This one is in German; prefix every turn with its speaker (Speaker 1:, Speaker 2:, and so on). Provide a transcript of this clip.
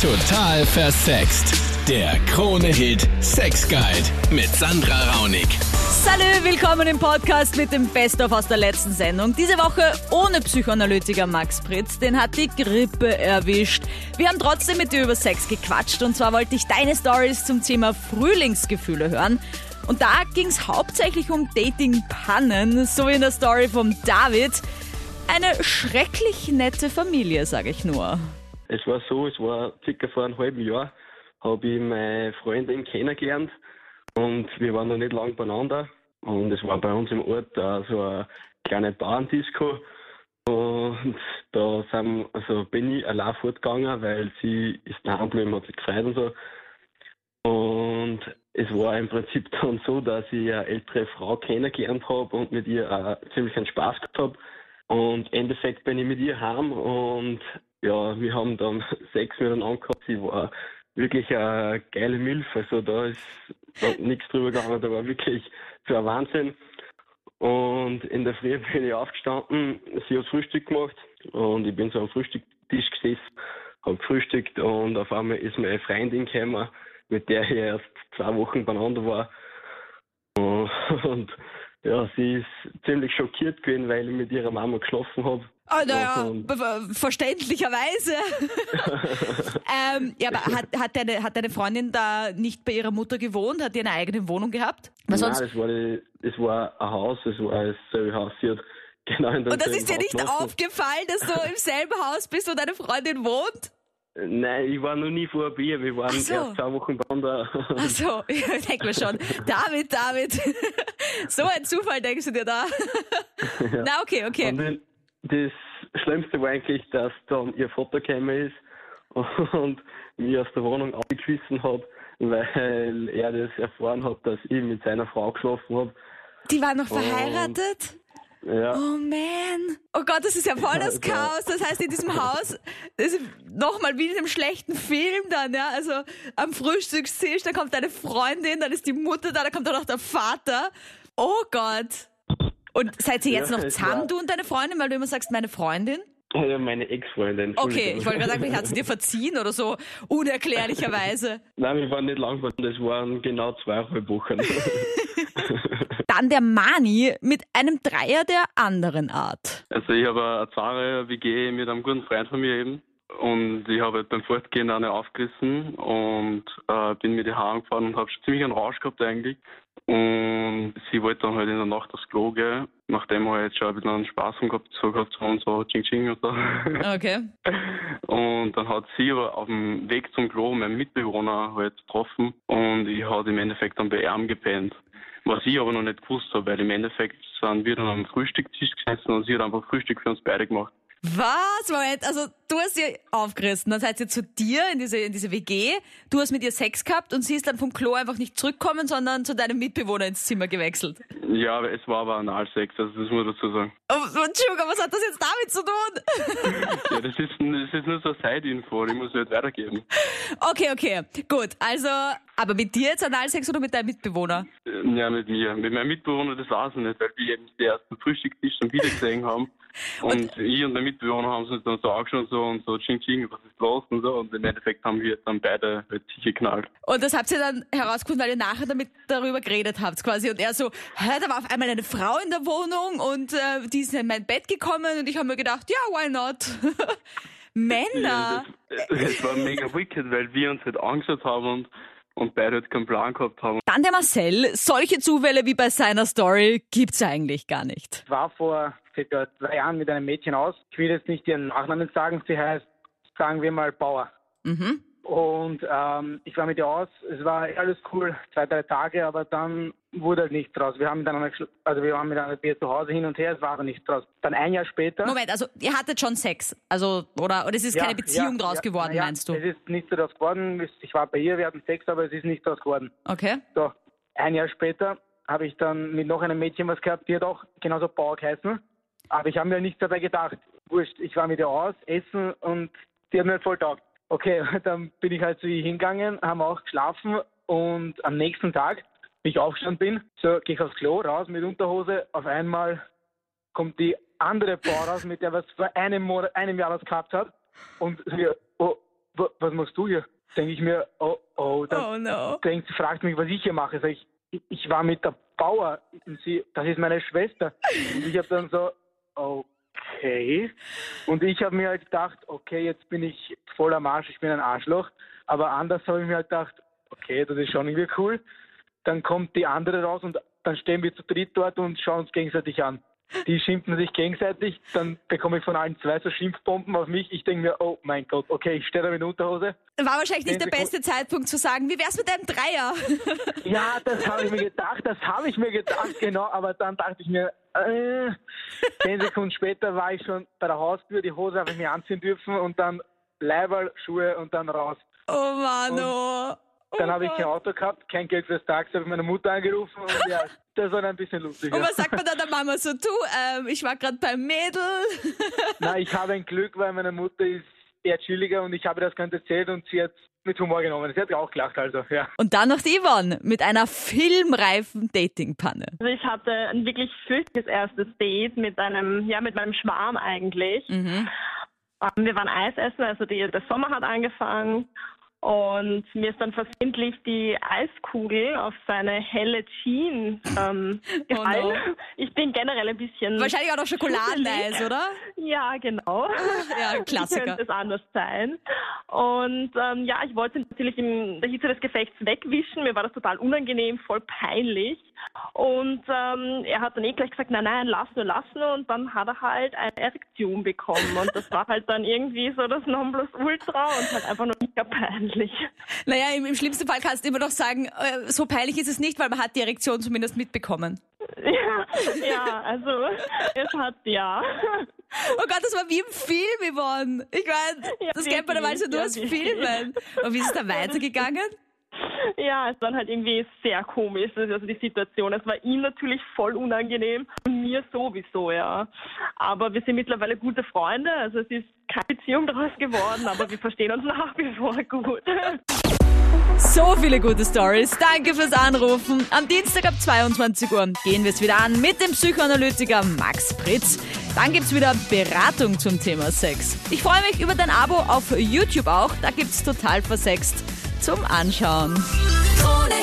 Speaker 1: Total versext. Der Krone-Hit Sex Guide mit Sandra Raunig.
Speaker 2: Salü, willkommen im Podcast mit dem Best-of aus der letzten Sendung. Diese Woche ohne Psychoanalytiker Max Pritz, den hat die Grippe erwischt. Wir haben trotzdem mit dir über Sex gequatscht und zwar wollte ich deine Stories zum Thema Frühlingsgefühle hören. Und da ging es hauptsächlich um Dating-Pannen, so wie in der Story von David. Eine schrecklich nette Familie, sage ich nur.
Speaker 3: Es war so, es war circa vor einem halben Jahr, habe ich meine Freundin kennengelernt und wir waren noch nicht lang beieinander. Und es war bei uns im Ort uh, so eine kleine Bauerndisco. Und da sind, also bin ich allein fortgegangen, weil sie ist daheim geblieben, hat sich gefreut und so. Und es war im Prinzip dann so, dass ich eine ältere Frau kennengelernt habe und mit ihr auch ziemlich einen Spaß gehabt habe. Und im Endeffekt bin ich mit ihr heim und ja, wir haben dann Sex miteinander gehabt. Sie war wirklich eine geile Milf. Also da ist nichts drüber gegangen. Da war wirklich so ein Wahnsinn. Und in der Früh bin ich aufgestanden. Sie hat Frühstück gemacht und ich bin so am Frühstückstisch gesessen, habe gefrühstückt und auf einmal ist meine Freundin gekommen, mit der ich erst zwei Wochen beieinander war. Und ja, sie ist ziemlich schockiert gewesen, weil ich mit ihrer Mama geschlafen habe.
Speaker 2: Oh, naja, verständlicherweise. ähm, ja, aber hat, hat, deine, hat deine Freundin da nicht bei ihrer Mutter gewohnt? Hat die eine eigene Wohnung gehabt?
Speaker 3: Was Nein, das war, die, das war ein Haus, das war dasselbe Haus. Sie hat genau in
Speaker 2: Und das ist dir nicht aufgefallen, dass du im selben Haus bist, wo deine Freundin wohnt?
Speaker 3: Nein, ich war noch nie vor Bier. Wir waren so. erst zwei Wochen beieinander.
Speaker 2: Ach so, ich denke mir schon. David, David. so ein Zufall denkst du dir da. ja. Na, okay, okay.
Speaker 3: Und das Schlimmste war eigentlich, dass dann ihr Vater gekommen ist und mich aus der Wohnung ausgeschmissen hat, weil er das erfahren hat, dass ich mit seiner Frau geschlafen habe.
Speaker 2: Die war noch verheiratet?
Speaker 3: Ja.
Speaker 2: Oh man. Oh Gott, das ist ja voll das Chaos. Das heißt, in diesem Haus, das ist nochmal wie in einem schlechten Film dann, ja. Also am Frühstückstisch, da kommt deine Freundin, dann ist die Mutter da, da kommt auch noch der Vater. Oh Gott. Und seid ihr jetzt ja, noch zusammen, du und deine Freundin, weil du immer sagst, meine Freundin?
Speaker 3: Ja, meine Ex-Freundin.
Speaker 2: Okay, ich wollte gerade sagen, vielleicht hat sie dir verziehen oder so, unerklärlicherweise.
Speaker 3: Nein, wir waren nicht lang, das waren genau zweieinhalb Wochen.
Speaker 2: Dann der Mani mit einem Dreier der anderen Art.
Speaker 4: Also ich habe eine Zweier WG mit einem guten Freund von mir eben. Und ich habe halt beim Fortgehen eine aufgerissen und äh, bin mit ihr heimgefahren und habe schon ziemlich einen Rausch gehabt eigentlich. Und sie wollte dann halt in der Nacht aufs Klo gehen, nachdem wir jetzt schon ein bisschen einen Spaß gehabt, so gehabt und so Ching Ching und so.
Speaker 2: Okay.
Speaker 4: Und dann hat sie aber auf dem Weg zum Klo meinen Mitbewohner halt getroffen und ich habe im Endeffekt dann bei ihm gepennt. Was ich aber noch nicht gewusst habe, weil im Endeffekt sind wir dann am Frühstückstisch gesessen und sie hat einfach Frühstück für uns beide gemacht.
Speaker 2: Was? Moment, also du hast sie aufgerissen, dann seid ihr zu dir in diese, in diese WG, du hast mit ihr Sex gehabt und sie ist dann vom Klo einfach nicht zurückgekommen, sondern zu deinem Mitbewohner ins Zimmer gewechselt.
Speaker 4: Ja, es war aber Analsex, also das muss man dazu sagen.
Speaker 2: Oh, Entschuldigung, was hat das jetzt damit zu tun?
Speaker 4: ja, das ist, das ist nur so eine Side-Info, die muss ich jetzt weitergeben.
Speaker 2: Okay, okay, gut. Also, aber mit dir jetzt Analsex oder mit deinem Mitbewohner?
Speaker 4: Ja, mit mir. Mit meinem Mitbewohner, das weiß ich nicht, weil wir eben den ersten Frühstückstisch schon wieder gesehen haben. Und, und, ich und der Mitbewohner haben uns dann so angeschaut und so und so, Ching Ching, was ist los und so. Und im Endeffekt haben wir dann beide halt sicher geknallt.
Speaker 2: Und das habt ihr dann herausgefunden, weil ihr nachher damit darüber geredet habt quasi. Und er so, hä, da war auf einmal eine Frau in der Wohnung und äh, die ist in mein Bett gekommen und ich habe mir gedacht, ja, why not? Männer!
Speaker 4: Ja, das, das war mega wicked, weil wir uns halt angeschaut haben und und beide halt keinen Plan gehabt haben.
Speaker 2: Dann der Marcel, solche Zufälle wie bei seiner Story gibt's eigentlich gar nicht.
Speaker 5: Ich war vor circa drei Jahren mit einem Mädchen aus. Ich will jetzt nicht ihren Nachnamen sagen, sie heißt, sagen wir mal Bauer.
Speaker 2: Mhm.
Speaker 5: Und ähm, ich war mit ihr aus, es war alles cool, zwei, drei Tage, aber dann wurde halt nichts draus. Wir haben miteinander, also wir waren miteinander Bier zu Hause hin und her, es war aber nichts draus. Dann ein Jahr später.
Speaker 2: Moment, also ihr hattet schon Sex, also oder, oder es ist ja, keine Beziehung ja, draus ja, geworden,
Speaker 5: ja,
Speaker 2: meinst du?
Speaker 5: Es ist nicht daraus geworden. Ich war bei ihr, wir hatten Sex, aber es ist nicht daraus geworden.
Speaker 2: Okay.
Speaker 5: So, ein Jahr später habe ich dann mit noch einem Mädchen was gehabt, die hat auch genauso Bauer geheißen. Aber ich habe mir nichts dabei gedacht. Wurscht, ich war mit ihr aus, essen und die hat mir voll taugt. Okay, dann bin ich halt zu ihr hingegangen, haben auch geschlafen und am nächsten Tag, wie ich aufgestanden bin, so gehe ich aufs Klo raus mit Unterhose, auf einmal kommt die andere Frau raus, mit der was vor einem Monat, einem Jahr was gehabt hat und wir, oh, wa- was machst du hier? Denke ich mir, oh, oh, dann
Speaker 2: Oh no.
Speaker 5: denkt, fragt mich, was ich hier mache. Sag ich, ich, ich war mit der Bauer. Und sie, das ist meine Schwester. Und ich habe dann so, okay. Und ich habe mir halt gedacht, okay, jetzt bin ich voll am Arsch, ich bin ein Arschloch. Aber anders habe ich mir halt gedacht, okay, das ist schon irgendwie cool. Dann kommt die andere raus und dann stehen wir zu dritt dort und schauen uns gegenseitig an. Die schimpfen sich gegenseitig, dann bekomme ich von allen zwei so Schimpfbomben auf mich. Ich denke mir, oh mein Gott, okay, ich stehe da mit Unterhose.
Speaker 2: War wahrscheinlich nicht der beste Zeitpunkt zu sagen, wie wär's mit einem Dreier?
Speaker 5: Ja, das habe ich mir gedacht, das habe ich mir gedacht, genau, aber dann dachte ich mir, äh, zehn Sekunden später war ich schon bei der Haustür, die Hose habe ich mir anziehen dürfen und dann Leiberl, Schuhe und dann raus.
Speaker 2: Oh Mann, oh. Oh
Speaker 5: Dann habe ich kein. Auto gehabt, kein Geld fürs Taxi, habe ich meine Mutter angerufen und ja, das war dann ein bisschen lustig.
Speaker 2: Und was sagt man dann der Mama so, du, ähm, ich war gerade beim Mädel.
Speaker 5: Na, ich habe ein Glück, weil meine Mutter ist eher chilliger und ich habe das Ganze erzählt und sie hat mit Humor genommen. Sie hat auch gelacht, also, ja.
Speaker 2: Und dann noch die Yvonne mit einer filmreifen Datingpanne.
Speaker 6: Also ich hatte ein wirklich fürchterliches erstes Date mit einem, ja, mit meinem Schwarm eigentlich.
Speaker 2: Mhm.
Speaker 6: Ähm, Wir waren Eis essen, also die, der Sommer hat angefangen und mir ist dann versehentlich die Eiskugel auf seine helle Jeans ähm, gefallen.
Speaker 2: Oh no.
Speaker 6: Ich bin generell ein bisschen...
Speaker 2: Wahrscheinlich auch noch Schokoladeneis, oder?
Speaker 6: Ja, genau.
Speaker 2: Ja,
Speaker 6: Wie
Speaker 2: Klassiker.
Speaker 6: könnte es anders sein? Und ähm, ja, ich wollte natürlich in der Hitze des Gefechts wegwischen. Mir war das total unangenehm, voll peinlich. Und ähm, er hat dann eh gleich gesagt, nein, nein, lass nur, lass nur. Und dann hat er halt eine Erektion bekommen. Und das war halt dann irgendwie so das Nonplusultra und halt einfach nur mega peinlich.
Speaker 2: Naja, im, im schlimmsten Fall kannst du immer noch sagen, äh, so peinlich ist es nicht, weil man hat die Erektion zumindest mitbekommen.
Speaker 6: Ja, ja also es hat ja.
Speaker 2: Oh Gott, das war wie im Film, Yvonne. Ich meine,
Speaker 6: Ja,
Speaker 2: das kennt man normalerweise nur
Speaker 6: ja,
Speaker 2: aus
Speaker 6: wirklich.
Speaker 2: Filmen. Und wie ist es da weitergegangen?
Speaker 6: Ja, es war halt irgendwie sehr komisch, also die Situation. Es war ihm natürlich voll unangenehm und mir sowieso, ja. Aber wir sind mittlerweile gute Freunde, also es ist keine Beziehung daraus geworden, aber wir verstehen uns nach wie vor gut.
Speaker 2: So viele gute Stories. Danke fürs Anrufen. Am Dienstag ab 22 Uhr gehen wir es wieder an mit dem Psychoanalytiker Max Pritz. Dann gibt's wieder Beratung zum Thema Sex. Ich freue mich über dein Abo auf YouTube auch. Da gibt's total versext zum Anschauen. Ohne